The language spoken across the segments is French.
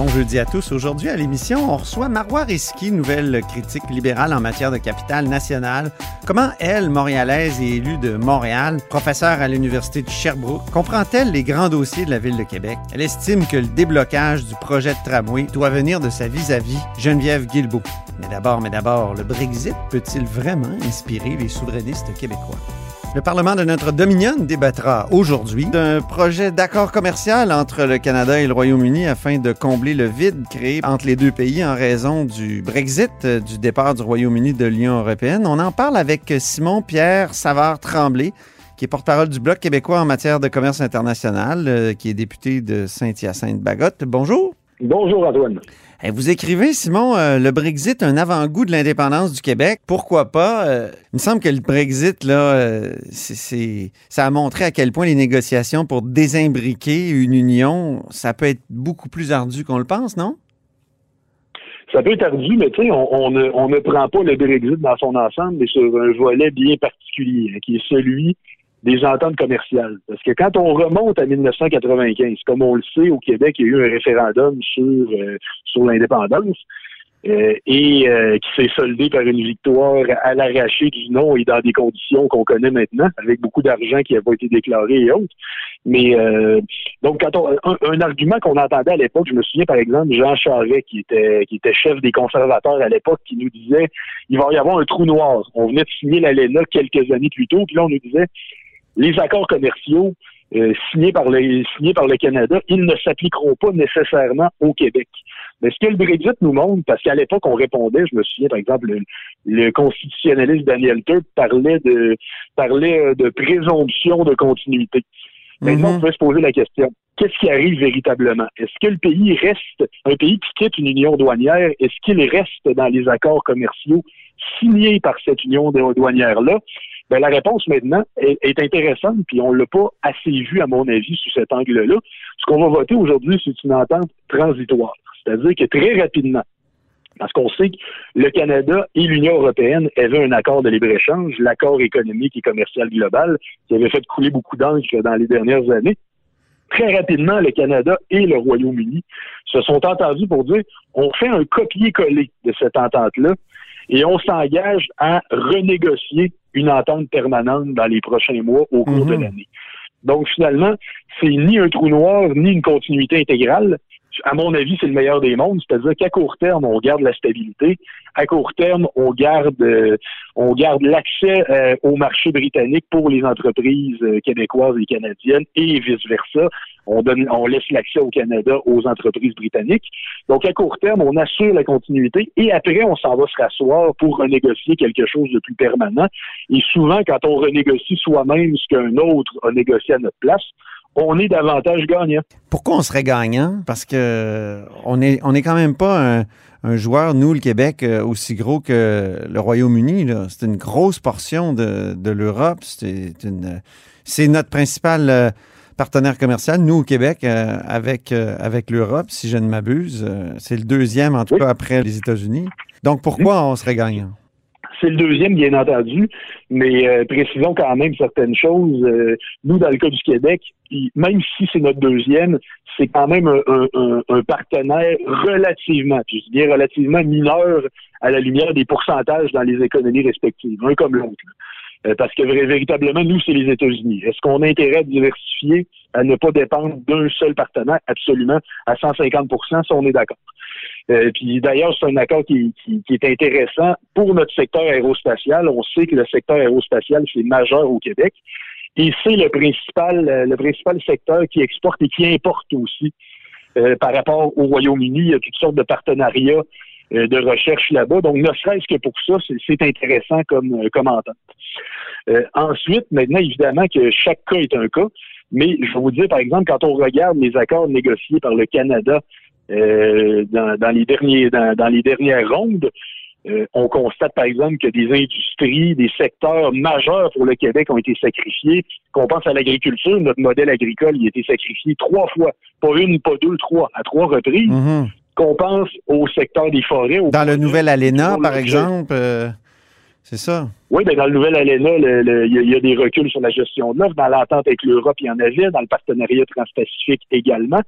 Bon jeudi à tous. Aujourd'hui à l'émission, on reçoit Marois Risky, nouvelle critique libérale en matière de capitale nationale. Comment elle, montréalaise et élue de Montréal, professeure à l'Université de Sherbrooke, comprend-elle les grands dossiers de la ville de Québec? Elle estime que le déblocage du projet de tramway doit venir de sa vis-à-vis Geneviève Guilbeault. Mais d'abord, mais d'abord, le Brexit peut-il vraiment inspirer les souverainistes québécois? Le Parlement de notre Dominion débattra aujourd'hui d'un projet d'accord commercial entre le Canada et le Royaume-Uni afin de combler le vide créé entre les deux pays en raison du Brexit, euh, du départ du Royaume-Uni de l'Union européenne. On en parle avec Simon Pierre Savard-Tremblay, qui est porte-parole du Bloc québécois en matière de commerce international, euh, qui est député de Saint-Hyacinthe-Bagotte. Bonjour. Bonjour Antoine. Eh, Vous écrivez, Simon, euh, le Brexit, un avant-goût de l'indépendance du Québec. Pourquoi pas? Euh, il me semble que le Brexit, là, euh, ça a montré à quel point les négociations pour désimbriquer une union, ça peut être beaucoup plus ardu qu'on le pense, non? Ça peut être ardu, mais tu sais, on, on ne, on ne prend pas le Brexit dans son ensemble, mais sur un volet bien particulier, hein, qui est celui des ententes commerciales. Parce que quand on remonte à 1995, comme on le sait, au Québec, il y a eu un référendum sur, euh, sur l'indépendance. euh, et euh, qui s'est soldé par une victoire à l'arraché du non et dans des conditions qu'on connaît maintenant, avec beaucoup d'argent qui n'a pas été déclaré et autres. Mais euh, donc, quand on, un, argument qu'on entendait à l'époque, je me souviens par exemple Jean Charest, qui était qui était chef des conservateurs à l'époque, qui nous disait il va y avoir un trou noir. On venait de signer l'ALENA quelques années plus tôt, puis là on nous disait les accords commerciaux euh, signés par le signés par le Canada, ils ne s'appliqueront pas nécessairement au Québec. Mais ce que le Brexit nous montre, parce qu'à l'époque, on répondait, je me souviens, par exemple, le, le constitutionnaliste Daniel Turp parlait de parlait euh, de présomption de continuité. Maintenant, Mhm. on peut se poser la question. Qu'est-ce qui arrive véritablement? Est-ce que le pays reste, un pays qui quitte une union douanière, est-ce qu'il reste dans les accords commerciaux signés par cette union douanière-là? Ben, la réponse maintenant est, intéressante, puis on l'a pas assez vu, à mon avis, sous cet angle-là. Ce qu'on va voter aujourd'hui, c'est une entente transitoire. C'est-à-dire que très rapidement, parce qu'on sait que le Canada et l'Union européenne avaient un accord de libre-échange, l'accord économique et commercial global, qui avait fait couler beaucoup d'encre dans les dernières années. Très rapidement, le Canada et le Royaume-Uni se sont entendus pour dire on fait un copier-coller de cette entente-là et on s'engage à renégocier une entente permanente dans les prochains mois au cours de Mhm. l'année. Donc finalement, c'est ni un trou noir ni une continuité intégrale. À mon avis, c'est le meilleur des mondes, c'est-à-dire qu'à court terme, on garde la stabilité. À court terme, on garde, euh, on garde l'accès euh, au marché britannique pour les entreprises euh, québécoises et canadiennes et vice versa. On donne, on laisse l'accès au Canada aux entreprises britanniques. Donc à court terme, on assure la continuité et après, on s'en va se rasseoir pour renégocier quelque chose de plus permanent. Et souvent, quand on renégocie soi-même ce qu'un autre a négocié à notre place, on est davantage gagnant. Pourquoi on serait gagnant? Parce que on est, on est quand même pas un, un joueur, nous, le Québec, euh, aussi gros que le Royaume-Uni. là. C'est une grosse portion de, de l'Europe. C'est une, c'est notre principal euh, partenaire commercial, nous, au Québec, euh, avec, euh, avec l'Europe, si je ne m'abuse. Euh, c'est le deuxième, en tout Oui. cas, après les États-Unis. Donc, pourquoi on serait gagnant? C'est le deuxième, bien entendu, mais euh, précisons quand même certaines choses. Euh, nous, dans le cas du Québec, même si c'est notre deuxième, c'est quand même un, un- un- partenaire relativement, puis je dis bien relativement mineur à la lumière des pourcentages dans les économies respectives, un comme l'autre. Euh, parce que véritablement, nous, c'est les États-Unis. Est-ce qu'on a intérêt à diversifier, à ne pas dépendre d'un seul partenaire? Absolument, à 150% ça, on est d'accord. Euh, puis d'ailleurs, c'est un accord qui, qui- qui est intéressant pour notre secteur aérospatial. On sait que le secteur aérospatial, c'est majeur au Québec. Et c'est le principal, euh, le principal secteur qui exporte et qui importe aussi. Euh, par rapport au Royaume-Uni, il y a toutes sortes de partenariats euh, de recherche là-bas. Donc, ne serait-ce que pour ça, c'est- intéressant comme, euh, comme entente. Ensuite, maintenant, évidemment que chaque cas est un cas, mais je vous dire, par exemple, quand on regarde les accords négociés par le Canada euh, dans, dans les derniers dans, dans les dernières rondes, euh, on constate par exemple que des industries, des secteurs majeurs pour le Québec ont été sacrifiés. Qu'on pense à l'agriculture, notre modèle agricole il a été sacrifié trois fois, pas une, pas deux, trois, à trois reprises. Mhm. Qu'on pense au secteur des forêts. Dans le nouvel ALENA, par exemple, euh, c'est ça. Oui, ben dans le nouvel ALENA, le- le- il y, a- il y a des reculs sur la gestion de l'offre. Dans l'entente avec l'Europe, il y en avait. Dans le partenariat transpacifique également.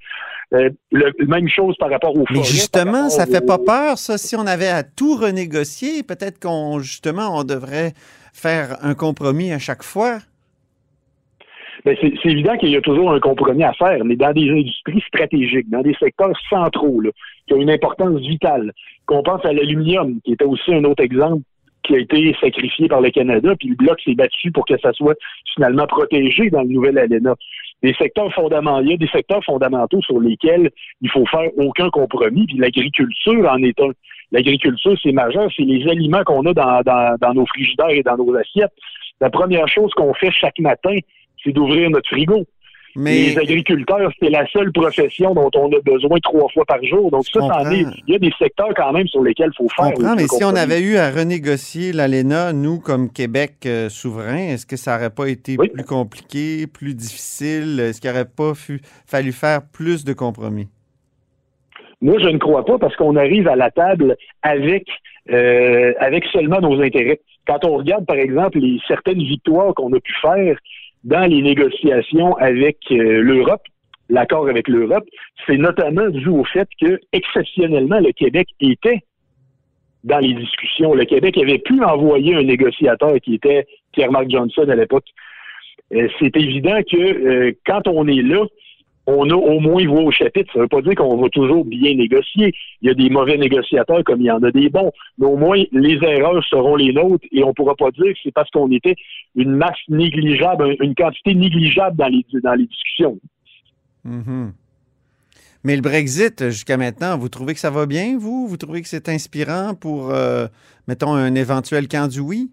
Euh, le, même chose par rapport aux forêts. Mais justement, ça fait pas peur, ça. Si on avait à tout renégocier, peut-être qu'on, justement, on devrait faire un compromis à chaque fois. Ben, c'est c'est évident qu'il y a toujours un compromis à faire, mais dans des industries stratégiques, dans des secteurs centraux, là, qui ont une importance vitale, qu'on pense à l'aluminium, qui était aussi un autre exemple qui a été sacrifié par le Canada, puis le Bloc s'est battu pour que ça soit finalement protégé dans le nouvel ALENA. Des secteurs fondamentaux, il y a des secteurs fondamentaux sur lesquels il faut faire aucun compromis, puis l'agriculture en est un. L'agriculture, c'est majeur, c'est les aliments qu'on a dans, dans, dans nos frigidaires et dans nos assiettes. La première chose qu'on fait chaque matin, c'est d'ouvrir notre frigo. Mais Les agriculteurs, c'est la seule profession dont on a besoin trois fois par jour. Donc ça. Il y a des secteurs quand même sur lesquels il faut faire. comprends, mais si on avait eu à renégocier l'ALENA, nous, comme Québec euh, souverain, est-ce que ça n'aurait pas été Oui. plus compliqué, plus difficile? Est-ce qu'il n'aurait pas fu- fallu faire plus de compromis? Moi, je ne crois pas parce qu'on arrive à la table avec euh, avec seulement nos intérêts. Quand on regarde, par exemple, les certaines victoires qu'on a pu faire dans les négociations avec euh, l'Europe, l'accord avec l'Europe, c'est notamment dû au fait que, exceptionnellement, le Québec était dans les discussions. Le Québec avait pu envoyer un négociateur qui était Pierre-Marc Johnson à l'époque. Euh, c'est évident que euh, quand on est là, on a au moins voix au chapitre. Ça ne veut pas dire qu'on va toujours bien négocier. Il y a des mauvais négociateurs comme il y en a des bons. Mais au moins, les erreurs seront les nôtres et on ne pourra pas dire que c'est parce qu'on était une masse négligeable, une quantité négligeable dans les, discussions. Mhm. Mais le Brexit, jusqu'à maintenant, vous trouvez que ça va bien, vous? Vous trouvez que c'est inspirant pour, euh, mettons, un éventuel camp du oui?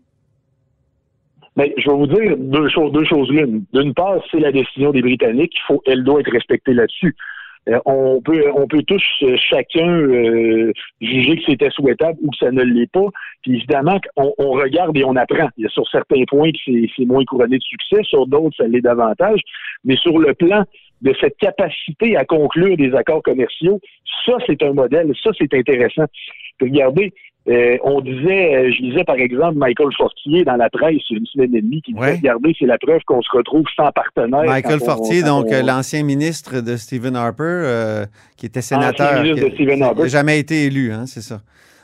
Mais je vais vous dire deux choses, deux choses l'une. D'une part, c'est la décision des Britanniques. Il faut, elle doit être respectée là-dessus. Euh, on peut, on peut tous euh, chacun euh, juger que c'était souhaitable ou que ça ne l'est pas. Puis évidemment, on, on regarde et on apprend. Il y a sur certains points que c'est moins couronné de succès, sur d'autres ça l'est davantage. Mais sur le plan de cette capacité à conclure des accords commerciaux, ça c'est un modèle, ça c'est intéressant. Regardez, euh, on disait, euh, je disais par exemple Michael Fortier dans la presse il une semaine et demie qui disait, Ouais. regardez, c'est la preuve qu'on se retrouve sans partenaire. Michael on- Fortier, donc on- euh, l'ancien ministre de Stephen Harper, euh, qui était sénateur. Ancien ministre qui- de Stephen Harper. qui jamais été élu, hein, c'est ça.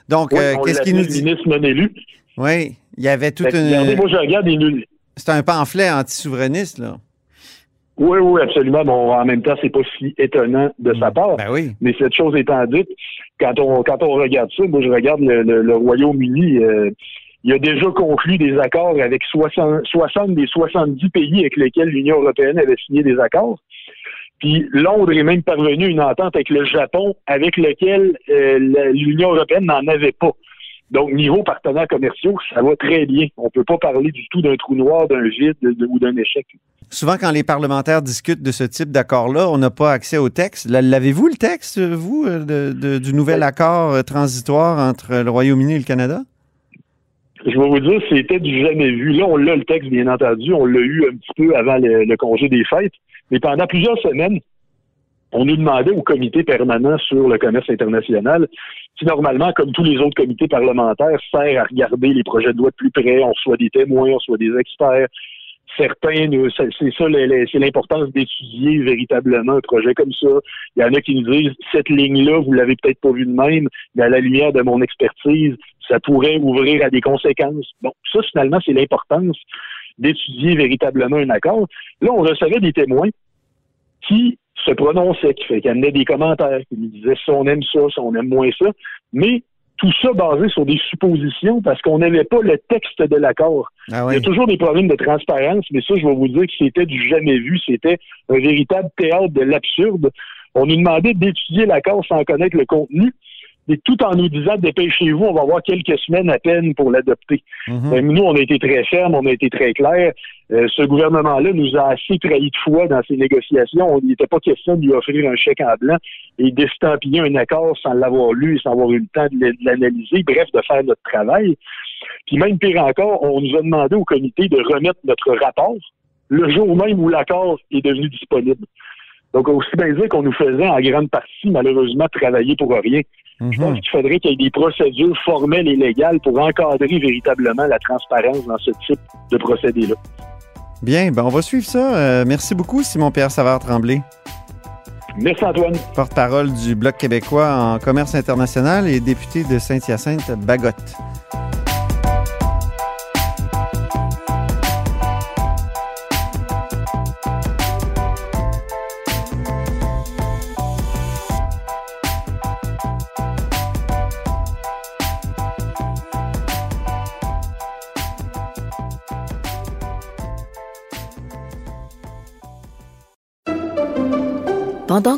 Donc, Oui, euh, qu'est-ce qu'il nous dit? ministre non élu. Oui, il y avait toute Fait que, regardez, une. moi, je regarde les nuls. C'est un pamphlet anti-souverainiste, là. Oui, oui, absolument. Bon, en même temps, c'est pas si étonnant de sa part. Ben oui. Mais cette chose étant dite, quand on quand on regarde ça, moi je regarde le, le- le Royaume-Uni, euh, il a déjà conclu des accords avec 60, 60 des 70 pays avec lesquels l'Union européenne avait signé des accords. Puis Londres est même parvenu à une entente avec le Japon, avec lequel euh, l'Union européenne n'en avait pas. Donc, niveau partenaires commerciaux, ça va très bien. On peut pas parler du tout d'un trou noir, d'un vide de- ou d'un échec. Souvent, quand les parlementaires discutent de ce type d'accord-là, on n'a pas accès au texte. L'avez-vous, le texte, vous, euh, de- de- du nouvel accord euh, transitoire entre le Royaume-Uni et le Canada? Je vais vous dire, c'était du jamais vu. Là, on l'a le texte, bien entendu. On l'a eu un petit peu avant le, le congé des fêtes. Mais pendant plusieurs semaines, on nous demandait au comité permanent sur le commerce international, qui normalement, comme tous les autres comités parlementaires, sert à regarder les projets de loi de plus près. On reçoit des témoins, on reçoit des experts. Certains, c'est ça, c'est l'importance d'étudier véritablement un projet comme ça. Il y en a qui nous disent, cette ligne-là, vous l'avez peut-être pas vue de même, mais à la lumière de mon expertise, ça pourrait ouvrir à des conséquences. Bon, ça, finalement, c'est l'importance d'étudier véritablement un accord. Là, on recevait des témoins qui se prononçaient, qui, fait, qui amenaient des commentaires, qui nous disaient si on aime ça, si on aime moins ça, mais Tout ça basé sur des suppositions parce qu'on n'avait pas le texte de l'accord. Ah Il y a toujours des problèmes de transparence, mais ça, je vais vous dire que c'était du jamais vu. C'était un véritable théâtre de l'absurde. On nous demandait d'étudier l'accord sans connaître le contenu, mais tout en nous disant dépêchez-vous, on va avoir quelques semaines à peine pour l'adopter. Mhm. Ben, nous, on a été très fermes, on a été très clairs. Euh, ce gouvernement-là nous a assez trahi de foi dans ces négociations. Il n'était pas question de lui offrir un chèque en blanc et d'estampiller un accord sans l'avoir lu et sans avoir eu le temps de l'analyser, bref, de faire notre travail. Puis même pire encore, on nous a demandé au comité de remettre notre rapport le jour même où l'accord est devenu disponible. Donc, aussi bien dire qu'on nous faisait en grande partie, malheureusement, travailler pour rien. Je Mhm. pense qu'il faudrait qu'il y ait des procédures formelles et légales pour encadrer véritablement la transparence dans ce type de procédé-là. Bien, ben on va suivre ça. Euh, merci beaucoup, Simon-Pierre Savard-Tremblay, Merci, Antoine. porte-parole du Bloc québécois en commerce international et député de Saint-Hyacinthe-Bagotte.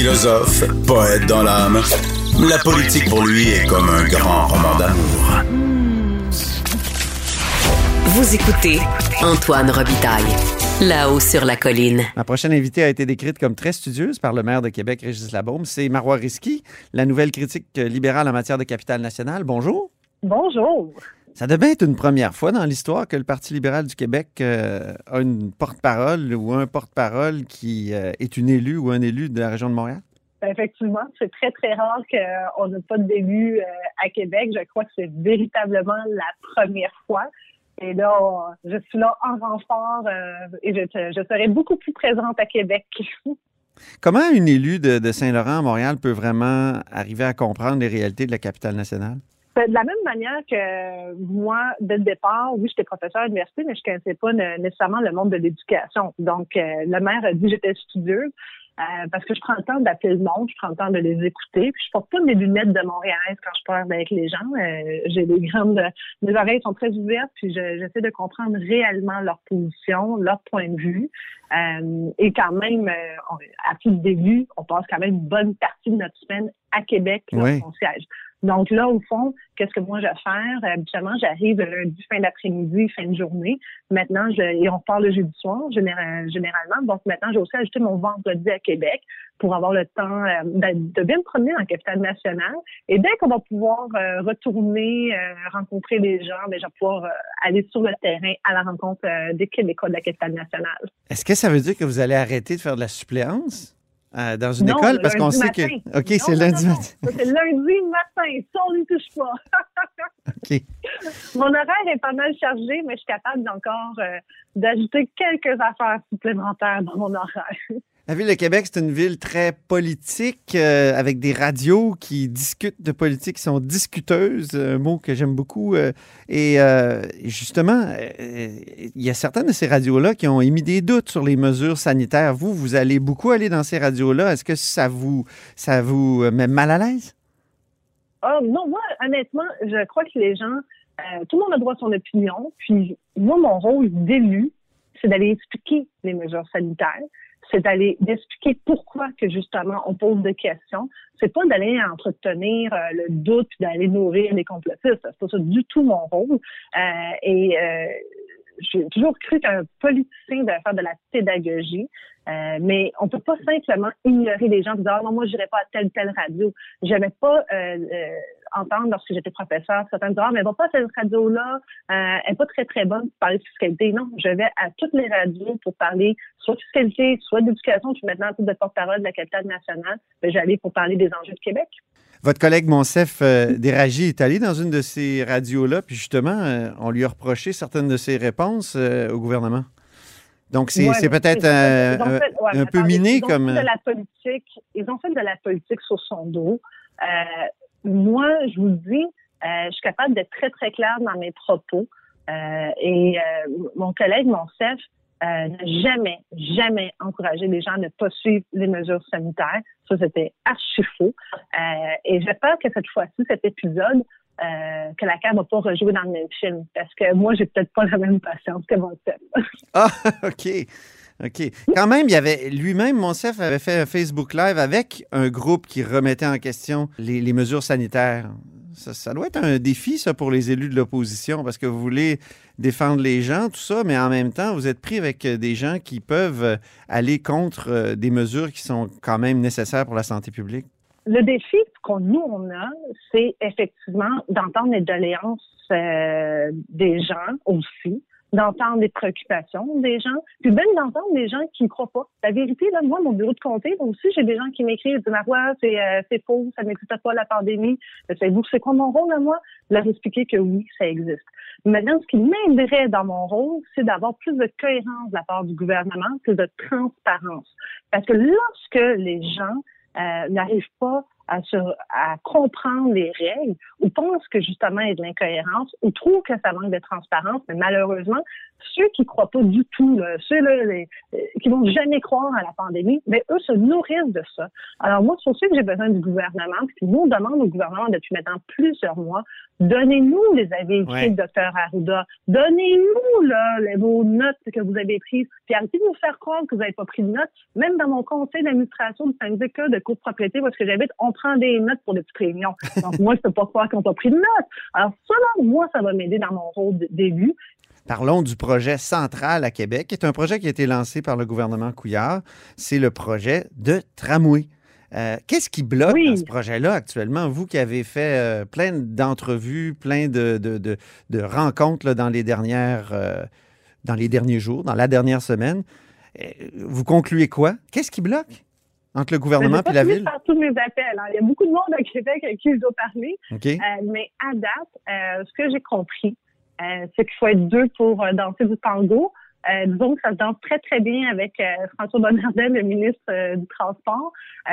Philosophe, poète dans l'âme, la politique pour lui est comme un grand roman d'amour. Vous écoutez Antoine Robitaille, là-haut sur la colline. Ma prochaine invitée a été décrite comme très studieuse par le maire de Québec, Régis Labaume. C'est Marois Risky, la nouvelle critique libérale en matière de capital national. Bonjour. Bonjour. Ça devait être une première fois dans l'histoire que le Parti libéral du Québec euh, a une porte-parole ou un porte-parole qui euh, est une élue ou un élu de la région de Montréal? Effectivement, c'est très, très rare qu'on n'ait pas d'élu euh, à Québec. Je crois que c'est véritablement la première fois. Et là, je suis là en renfort et je, je serai beaucoup plus présente à Québec. Comment une élue de, de Saint-Laurent à Montréal peut vraiment arriver à comprendre les réalités de la capitale nationale? Ben, De la même manière que moi, dès le départ, oui, j'étais professeur à l'université, mais je ne connaissais pas nécessairement le monde de l'éducation. Donc, euh, le maire a dit que j'étais studieuse euh, parce que je prends le temps d'appeler le monde, je prends le temps de les écouter. Puis je porte pas mes lunettes de Montréal quand je parle avec les gens. Euh, J'ai des grandes, mes oreilles sont très ouvertes, puis je- j'essaie de comprendre réellement leur position, leur point de vue. Euh, et quand même, euh, on- à titre d'élu, on passe quand même une bonne partie de notre semaine à Québec, là, Oui. son siège. Donc là, au fond, qu'est-ce que moi je vais faire? Habituellement, j'arrive le lundi, fin d'après-midi, fin de journée. Maintenant, je, et on part le jeudi soir, général- généralement. Donc maintenant, j'ai aussi ajouté mon vendredi à Québec pour avoir le temps euh, de, de bien me promener la capitale nationale. Et dès qu'on va pouvoir euh, retourner, euh, rencontrer des gens, ben, je vais pouvoir euh, aller sur le terrain à la rencontre des Québécois de la capitale nationale. Est-ce que ça veut dire que vous allez arrêter de faire de la suppléance? Euh, dans une Non, école? le Parce qu'on sait matin. que. OK, c'est lundi matin. C'est lundi matin, ça on n'y touche pas. OK. Mon horaire est pas mal chargé, mais je suis capable encore euh, d'ajouter quelques affaires supplémentaires dans mon horaire. La ville de Québec, c'est une ville très politique, euh, avec des radios qui discutent de politique, qui sont discuteuses, un mot que j'aime beaucoup. euh, et euh, justement, il y a certaines de ces radios-là qui ont émis des doutes sur les mesures sanitaires. Vous, vous allez beaucoup aller dans ces radios-là. Est-ce que ça vous, ça vous met mal à l'aise? Ah non, moi, honnêtement, je crois que les gens, tout le monde a droit à son opinion. Puis moi, mon rôle d'élu, c'est d'aller expliquer les mesures sanitaires. C'est d'aller d'expliquer pourquoi que justement on pose des questions. C'est pas d'aller entretenir euh, le doute puis d'aller nourrir les complotistes. C'est pas ça du tout mon rôle. Euh, et euh, j'ai toujours cru qu'un politicien devait faire de la pédagogie, euh, mais on peut pas simplement ignorer les gens en disant ah, non moi j'irai pas à telle telle radio. J'avais pas euh, euh, entendre lorsque j'étais professeur certains disaient ah mais va pas cette radio là, euh, elle est pas très très bonne pour parler de fiscalité. Non, je vais à toutes les radios pour parler soit de fiscalité, soit d'éducation. Je suis maintenant de porte-parole de la capitale nationale. Ben, j'allais pour parler des enjeux de Québec. Votre collègue Monsef euh, Déragi est allé dans une de ces radios-là, puis justement, euh, on lui a reproché certaines de ses réponses euh, au gouvernement. Donc, c'est Ouais, peut-être un, fait- ouais, un peu miné ils ont comme. fait de la politique. Ils ont fait de la politique sur son dos. Euh, moi, je vous dis, euh, je suis capable d'être très très claire dans mes propos. Euh, et euh, mon collègue, mon chef, euh, n'a jamais, jamais encouragé les gens à ne pas suivre les mesures sanitaires. Ça, c'était archi faux. Euh, et j'espère que cette fois-ci, cet épisode, euh, que la CAQ va pas rejouer dans le même film. Parce que moi, j'ai peut-être pas la même patience que mon chef. Ah, OK. OK. Quand même, il y avait lui-même, Monsef avait fait un Facebook Live avec un groupe qui remettait en question les mesures sanitaires. Ça, doit être un défi, ça, pour les élus de l'opposition, parce que vous voulez défendre les gens, tout ça, mais en même temps, vous êtes pris avec euh, des gens qui peuvent euh, aller contre euh, des mesures qui sont quand même nécessaires pour la santé publique. Le défi qu'on nous on a, c'est effectivement d'entendre les doléances des gens aussi, d'entendre les préoccupations des gens, puis même d'entendre des gens qui ne croient pas. La vérité, là, moi, mon bureau de comté, moi aussi, j'ai des gens qui m'écrivent, disent Marois, c'est euh, c'est faux, ça n'existe pas la pandémie. Savez-vous, c'est quoi mon rôle à moi? Leur expliquer que oui, ça existe. Maintenant, ce qui m'aiderait dans mon rôle, c'est d'avoir plus de cohérence de la part du gouvernement, plus de transparence. Parce que lorsque les gens euh, n'arrivent pas à, se, à comprendre les règles ou pensent que justement il y a de l'incohérence ou trouvent que ça manque de transparence, mais malheureusement, ceux qui croient pas du tout, là, ceux là, les, euh, qui vont jamais croire à la pandémie, mais eux se nourrissent de ça. Alors moi, c'est ça que j'ai besoin du gouvernement, puis nous on demande au gouvernement depuis maintenant plusieurs mois, donnez-nous les avis écrits docteur Arruda, donnez-nous là les, vos notes que vous avez prises, puis arrêtez de nous faire croire que vous n'avez pas pris de notes. Même dans mon conseil d'administration du syndicat de copropriété est-ce que j'habite, on prend des notes pour des petites réunions. Donc moi, je peux pas croire qu'on pas pris de notes. Alors ça, là, moi, ça va m'aider dans mon rôle d'élu. Parlons du projet central à Québec, qui est un projet qui a été lancé par le gouvernement Couillard. C'est le projet de tramway. Euh, Qu'est-ce qui bloque Oui. dans ce projet-là actuellement? Vous qui avez fait euh, plein d'entrevues, plein de, de- de- de rencontres là, dans, les dernières, euh, dans les derniers jours, dans la dernière semaine, vous concluez quoi? Qu'est-ce qui bloque? Entre le gouvernement et la ville? faire tous mes appels. hein. Il y a beaucoup de monde à Québec à qui je dois parler. OK? Euh, mais à date, euh, ce que j'ai compris, euh, c'est qu'il faut être deux pour danser du tango. Disons que ça se danse très, très bien avec François Bonnardel, le ministre du Transport.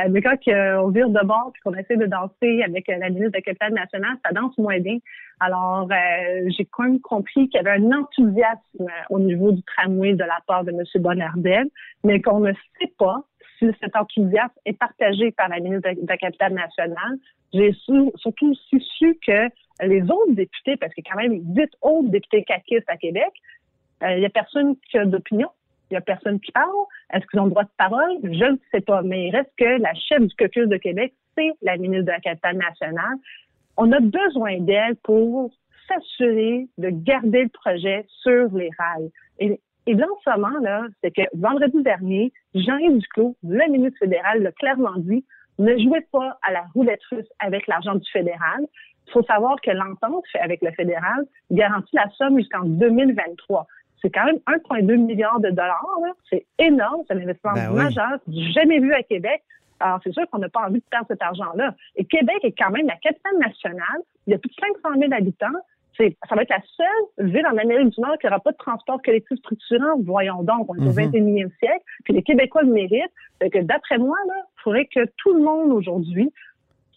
Mais quand on vire de bord et qu'on essaie de danser avec la ministre de la Capitale nationale, ça danse moins bien. Alors, j'ai quand même compris qu'il y avait un enthousiasme au niveau du tramway de la part de M. Bonnardel, mais qu'on ne sait pas cet enthousiasme est partagé par la ministre de la Capitale nationale. J'ai su- surtout su que les autres députés, parce qu'il y a quand même huit autres députés caquistes à Québec, euh, il y a personne qui a d'opinion. Il y a personne qui parle. Est-ce qu'ils ont le droit de parole? Je ne sais pas. Mais il reste que la chef du caucus de Québec, c'est la ministre de la Capitale nationale. On a besoin d'elle pour s'assurer de garder le projet sur les rails. Et là, en ce moment, là, c'est que vendredi dernier, Jean-Yves Duclos, le ministre fédéral, l'a clairement dit, ne jouez pas à la roulette russe avec l'argent du fédéral. Il faut savoir que l'entente fait avec le fédéral garantit la somme jusqu'en 2023. C'est quand même 1,2 milliard de dollars. C'est énorme. C'est un investissement Ben oui. majeur, jamais vu à Québec. Alors, c'est sûr qu'on n'a pas envie de perdre cet argent-là. Et Québec est quand même la capitale nationale. Il y a plus de 500 000 habitants. Ça va être la seule ville en Amérique du Nord qui n'aura pas de transport collectif structurant. Voyons donc, on est au Mhm. 21e siècle. Puis les Québécois le méritent. Fait que d'après moi, il faudrait que tout le monde aujourd'hui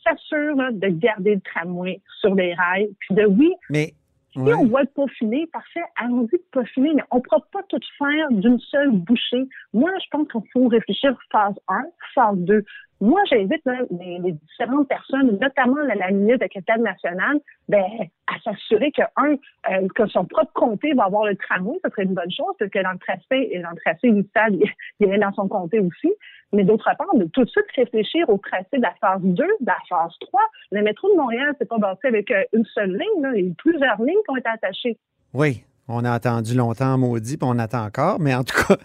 s'assure de garder le tramway sur les rails. Puis de oui, Mais si ouais. on doit le peaufiner, parfait, allons-y de peaufiner, mais on ne pourra pas tout faire d'une seule bouchée. Moi, je pense qu'il faut réfléchir phase 1, phase 2. Moi, j'invite là, les, les différentes personnes, notamment la, la ministre de la capitale nationale, ben, à s'assurer que, un, euh, que son propre comté va avoir le tramway, ce serait une bonne chose, parce que dans le tracé, dans le tracé initial, il avait dans son comté aussi. Mais d'autre part, de tout de suite réfléchir au tracé de la phase 2, de la phase 3. Le métro de Montréal, c'est pas bâti avec euh, une seule ligne, là. Il y a eu plusieurs lignes qui ont été attachées. Oui, On a attendu longtemps, maudit, puis on attend encore, mais en tout cas.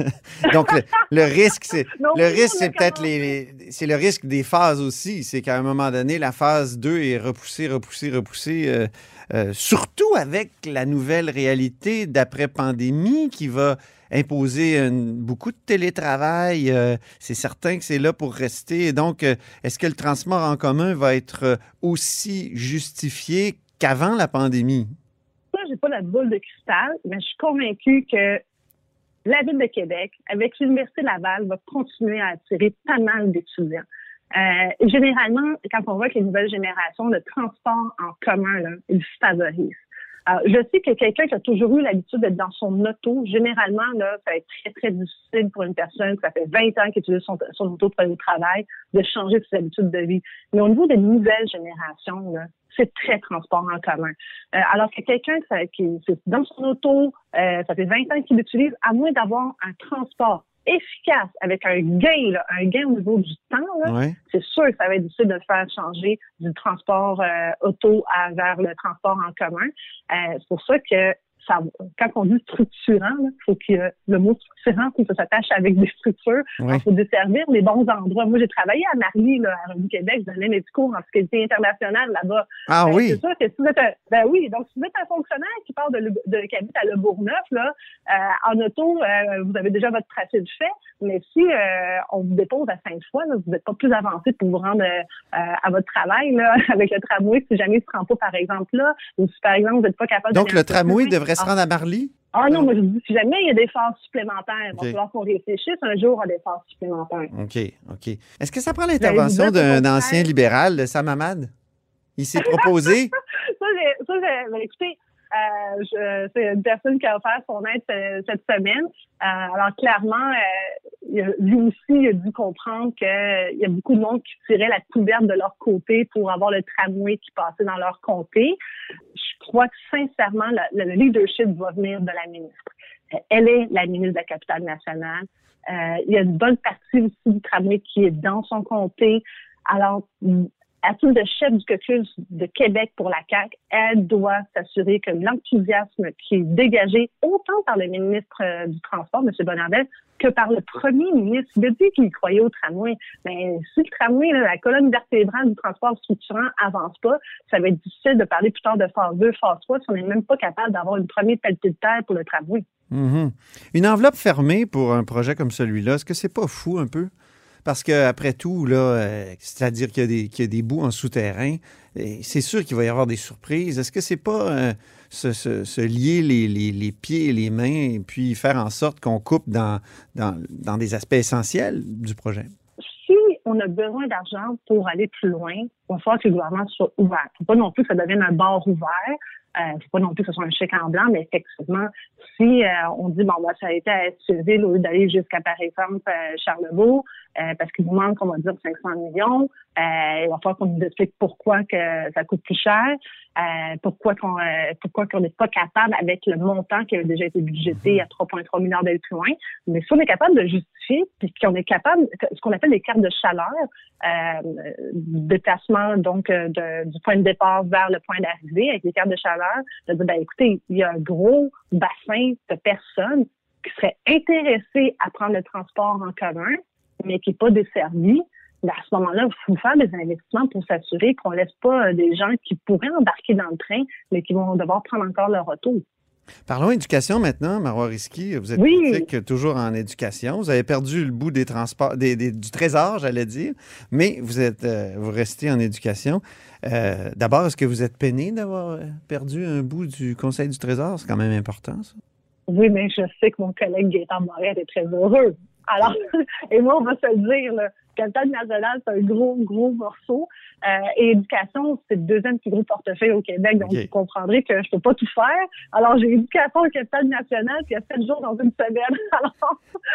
Donc, le, le risque, c'est. Le risque, c'est peut-être les- c'est le risque des phases aussi. C'est qu'à un moment donné, la phase 2 est repoussée, repoussée, repoussée. euh, euh, surtout avec la nouvelle réalité d'après-pandémie qui va imposer beaucoup de télétravail. euh, c'est certain que c'est là pour rester. Donc, est-ce que le transport en commun va être aussi justifié qu'avant la pandémie? Ça, j'ai pas la boule de cristal, mais je suis convaincue que la Ville de Québec, avec l'Université Laval, va continuer à attirer pas mal d'étudiants. Euh, généralement, quand on voit que les nouvelles générations de transport en commun, là, ils favorisent. Alors, je sais que quelqu'un qui a toujours eu l'habitude d'être dans son auto, généralement, là, ça va être très, très difficile pour une personne qui fait 20 ans qu'elle utilise son, son auto pour aller au travail, de changer ses habitudes de vie. Mais au niveau des nouvelles générations, là, c'est très transport en commun. Euh, alors que quelqu'un qui c'est dans son auto, euh, ça fait 20 ans qu'il l'utilise, à moins d'avoir un transport efficace avec un gain, là, un gain au niveau du temps, là, Ouais. c'est sûr que ça va être difficile de le faire changer du transport euh, auto à, vers le transport en commun. Euh, c'est pour ça que quand on dit structurant, il faut que le mot structurant, faut que ça s'attache avec des structures. Ouais. Il faut desservir les bons endroits. Moi, j'ai travaillé à Marly, là, à Revue Québec, je donnais mes cours en fiscalité internationale là-bas. Ah Ben, oui. C'est sûr que si vous êtes un, ben oui, donc si vous êtes un fonctionnaire qui part de, Le- de qui habite à Le Bourgneuf, là, euh, en auto, euh, vous avez déjà votre tracé de fait, mais si euh, on vous dépose à Sainte-Foy, là, vous n'êtes pas plus avancé pour vous rendre euh, à votre travail là, avec le tramway si jamais il ne se rend pas, par exemple, là, ou si par exemple vous n'êtes pas capable Donc, d'aller le tramway loin. Devrait se Ah. rendre à Marly? Ah non, moi je dis, si jamais il y a des phases supplémentaires, il va falloir qu'on réfléchisse un jour à des phases supplémentaires. OK, OK. Est-ce que ça prend l'intervention d'un ancien libéral, de Sam Hamad? Il s'est proposé? ça, j'ai, ça, ben, écoutez, euh, c'est une personne qui a offert son aide euh, cette semaine. Euh, alors, clairement, euh, lui aussi, il a dû comprendre qu'il y a beaucoup de monde qui tirait la couverte de leur côté pour avoir le tramway qui passait dans leur comté. Je crois que, sincèrement, le, le leadership va venir de la ministre. Euh, Elle est la ministre de la capitale nationale. Euh, il y a une bonne partie aussi du tramway qui est dans son comté. Alors, à titre de chef du caucus de Québec pour la CAQ, elle doit s'assurer que l'enthousiasme qui est dégagé autant par le ministre euh, du Transport, M. Bonnardel, que par le premier ministre. Il a dit qu'il croyait au tramway. Mais si le tramway, la colonne vertébrale du transport structurant avance pas, ça va être difficile de parler plus tard de phase 2, phase 3 si on n'est même pas capable d'avoir une première pelletée de terre pour le tramway. Mhm. Une enveloppe fermée pour un projet comme celui-là, est-ce que c'est pas fou un peu? Parce qu'après tout, là, euh, c'est-à-dire qu'il y, a des- qu'il y a des bouts en souterrain, c'est sûr qu'il va y avoir des surprises. Est-ce que c'est pas euh, se, lier les, les- pieds et les mains et puis faire en sorte qu'on coupe dans, des aspects essentiels du projet? si on a besoin d'argent pour aller plus loin, il falloir que le gouvernement soit ouvert. Il ne faut pas non plus que ça devienne un bar ouvert. Il ne faut pas non plus que ce soit un chèque en blanc, mais effectivement, si euh, on dit, bon, bah, ça a été à SUV au lieu d'aller jusqu'à, par exemple, euh, Charlebourg, euh, parce qu'il nous manque, on va dire, 500 millions, euh, il va falloir qu'on nous explique pourquoi que ça coûte plus cher, euh, pourquoi qu'on euh, pourquoi qu'on n'est pas capable, avec le montant qui avait déjà été budgété à 3,3 milliards d'aller plus loin, mais si on est capable de justifier, puis qu'on est capable, ce qu'on appelle les cartes de chaleur, déplacement donc du point de départ vers le point d'arrivée avec les cartes de chaleur, de dire, ben, écoutez, il y a un gros bassin de personnes qui seraient intéressées à prendre le transport en commun, mais qui n'est pas desservi. Ben, à ce moment-là, il faut faire des investissements pour s'assurer qu'on laisse pas euh, des gens qui pourraient embarquer dans le train, mais qui vont devoir prendre encore leur retour. Parlons éducation maintenant, Marois Risky. Vous êtes Oui. toujours en éducation. Vous avez perdu le bout des transports, des- des- du trésor, j'allais dire, mais vous êtes, euh, vous restez en éducation. Euh, D'abord, est-ce que vous êtes peiné d'avoir perdu un bout du Conseil du Trésor? C'est quand même important, ça. Oui, mais je sais que mon collègue Gaëtan Moret est très heureux. Alors, et moi, on va se le dire, là, Capitale nationale, c'est un gros, gros morceau. Euh, et éducation, c'est le deuxième plus gros portefeuille au Québec. Donc, vous comprendrez que je peux pas tout faire. Alors, j'ai éducation au Capitale nationale, puis il y a sept jours dans une semaine. Alors,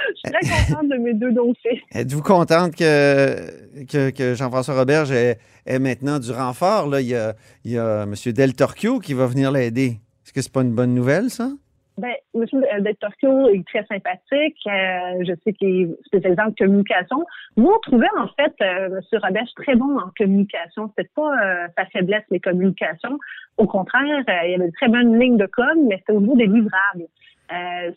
je suis très contente de mes deux dossiers. Êtes-vous contente que, que, que Jean-François Roberge ait, ait maintenant du renfort? Là? Il, y a, il y a M. Del Torchio qui va venir l'aider. Est-ce que c'est pas une bonne nouvelle, ça? Ben, M. Del Torchio est très sympathique. Euh, je sais qu'il est spécialisé en communication. Nous, on trouvait en fait euh, M. Roberge très bon en communication. C'était pas euh, sa faiblesse, les communications. Au contraire, il y avait une très bonne ligne de com, mais c'était au bout des livrables.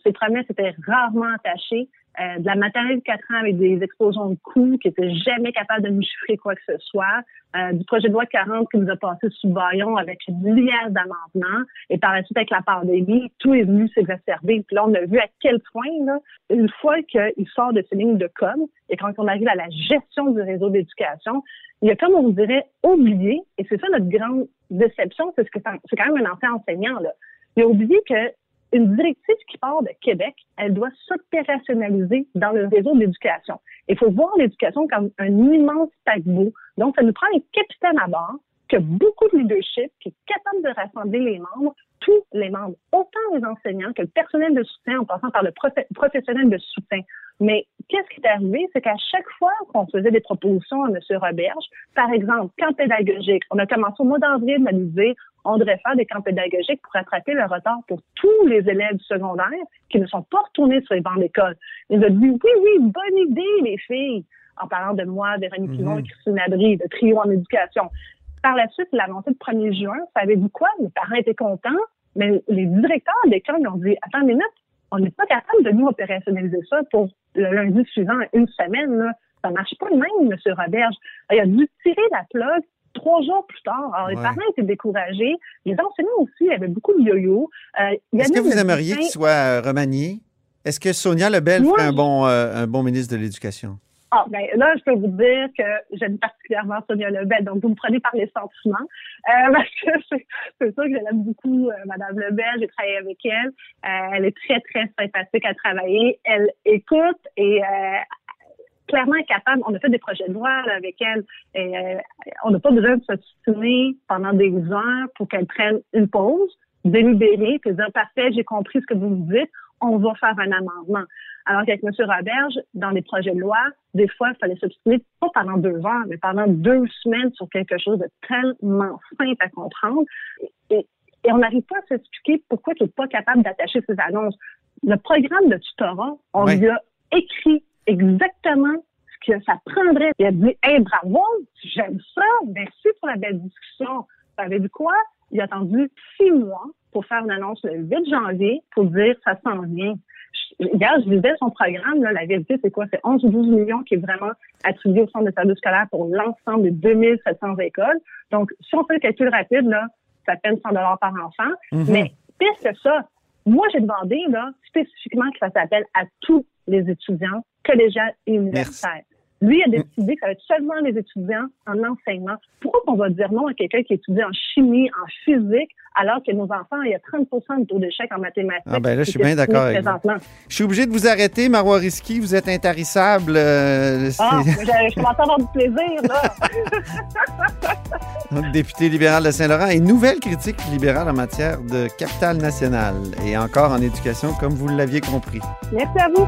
ses promesses étaient rarement attachées. Euh, de la matériel de 4 ans avec des explosions de coûts qui n'étaient jamais capables de nous chiffrer quoi que ce soit, euh, du projet de loi 40 qui nous a passé sous baillon avec une milliard d'amendements, et par la suite avec la pandémie, tout est venu s'exacerber. Puis là, on a vu à quel point, là, une fois qu'il sort de ces lignes de com, et quand on arrive à la gestion du réseau d'éducation, il a comme on dirait oublié, et c'est ça notre grande déception, c'est que c'est quand même un ancien enseignant, là. Il a oublié que une directive qui part de Québec, elle doit s'opérationnaliser dans le réseau d'éducation. Il faut voir l'éducation comme un immense paquebot. Donc, ça nous prend un capitaine à bord qui a beaucoup de leadership, qui est capable de rassembler les membres, tous les membres, autant les enseignants que le personnel de soutien en passant par le professionnel de soutien. Mais qu'est-ce qui est arrivé? C'est qu'à chaque fois qu'on faisait des propositions à M. Roberge, par exemple, camp pédagogique, on a commencé au mois d'avril à lui dire on devrait faire des camps pédagogiques pour rattraper le retard pour tous les élèves du secondaire qui ne sont pas retournés sur les bancs d'école. Il a dit oui, oui, bonne idée, les filles, en parlant de moi, Véronique Pilon et mhm. Christine Adry, de trio en éducation. Par la suite, l'avancée du 1er juin, savez-vous quoi? Les parents étaient contents, mais les directeurs d'école ont dit, attends une minute, on n'est pas capable de nous opérationnaliser ça pour le lundi suivant, une semaine. Là. Ça marche pas de même, M. Roberge. Il a dû tirer la plug trois jours plus tard. Alors, les parents étaient découragés. Les enseignants aussi, avait beaucoup de yo-yo. Euh, Est-ce que vous aimeriez qu'il soit euh, remanié? Est-ce que Sonia Lebel ferait un bon, euh, un bon ministre de l'Éducation? Ah, ben là, je peux vous dire que j'aime particulièrement Sonia Lebel, donc vous me prenez par les sentiments. Euh, parce que c'est sûr que j'aime beaucoup euh, Madame Lebel, j'ai travaillé avec elle. Euh, elle est très, très sympathique à travailler. Elle écoute et euh, clairement capable. On a fait des projets de loi avec elle. Et, euh, on n'a pas besoin de s'obstiner pendant des heures pour qu'elle prenne une pause, délibérer, puis dire parfait, j'ai compris ce que vous me dites, on va faire un amendement. Alors qu'avec M. Roberge, dans les projets de loi, des fois, il fallait s'obstiner pas pendant deux heures, mais pendant deux semaines sur quelque chose de tellement simple à comprendre. Et, on n'arrive pas à s'expliquer pourquoi il n'est pas capable d'attacher ses annonces. Le programme de tutorat, on lui a écrit exactement ce que ça prendrait. Il a dit Hey, bravo, j'aime ça, merci pour la belle discussion. Vous savez du quoi? Il a attendu six mois pour faire une annonce le 8 janvier pour dire ça s'en vient. Regarde, je lisais son programme, là, la vérité, c'est quoi? C'est 11 ou 12 millions qui est vraiment attribué au centre de service scolaire pour l'ensemble des 2700 écoles. Donc, si on fait le calcul rapide, là, ça peine 100 par enfant. Mm-hmm. Mais pire que ça, moi, j'ai demandé là, spécifiquement que ça s'appelle à tous les étudiants collégiales et universitaires. Lui a décidé que ça va être seulement les étudiants en enseignement. Pourquoi on va dire non à quelqu'un qui étudie en chimie, en physique, alors que nos enfants, il y a 30 de taux d'échec en mathématiques? Ah ben là, je suis bien d'accord avec vous. Je suis obligé de vous arrêter, Marois Risky. Vous êtes intarissable. Euh, ah, je, commence à avoir du plaisir, là. député libéral de Saint-Laurent et nouvelle critique libérale en matière de capital national et encore en éducation, comme vous l'aviez compris. Merci à vous.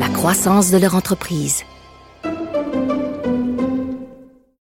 la croissance de leur entreprise.